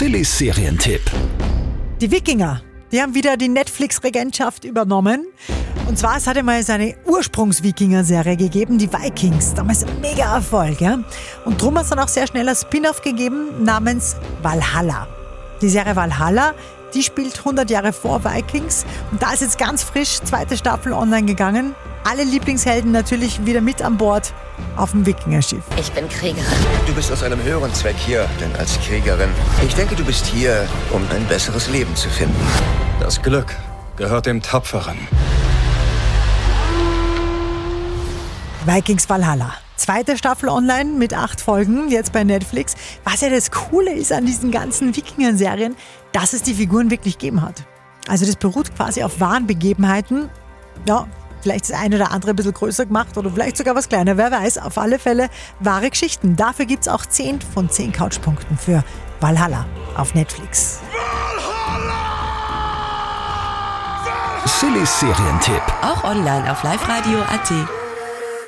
Sillys Serientipp. Die Wikinger, die haben wieder die Netflix-Regentschaft übernommen. Und zwar, es hatte mal seine Ursprungs-Wikinger-Serie gegeben, die Vikings. Damals ein mega Erfolg, ja. Und drum hat es dann auch sehr schnell ein Spin-off gegeben namens Valhalla. Die Serie Valhalla, die spielt 100 Jahre vor Vikings. Und da ist jetzt ganz frisch zweite Staffel online gegangen. Alle Lieblingshelden natürlich wieder mit an Bord auf dem Wikingerschiff. Ich bin Kriegerin. Du bist aus einem höheren Zweck hier, denn als Kriegerin. Ich denke, du bist hier, um ein besseres Leben zu finden. Das Glück gehört dem Tapferen. Vikings Valhalla. Zweite Staffel online mit acht Folgen, jetzt bei Netflix. Was ja das Coole ist an diesen ganzen Wikinger-Serien, dass es die Figuren wirklich gegeben hat. Also das beruht quasi auf wahren Begebenheiten. Ja, vielleicht das eine oder andere ein bisschen größer gemacht oder vielleicht sogar was kleiner, wer weiß. Auf alle Fälle wahre Geschichten. Dafür gibt es auch 10 von 10 Couchpunkten für Valhalla auf Netflix. Sillys Serientipp. Auch online auf liveradio.at.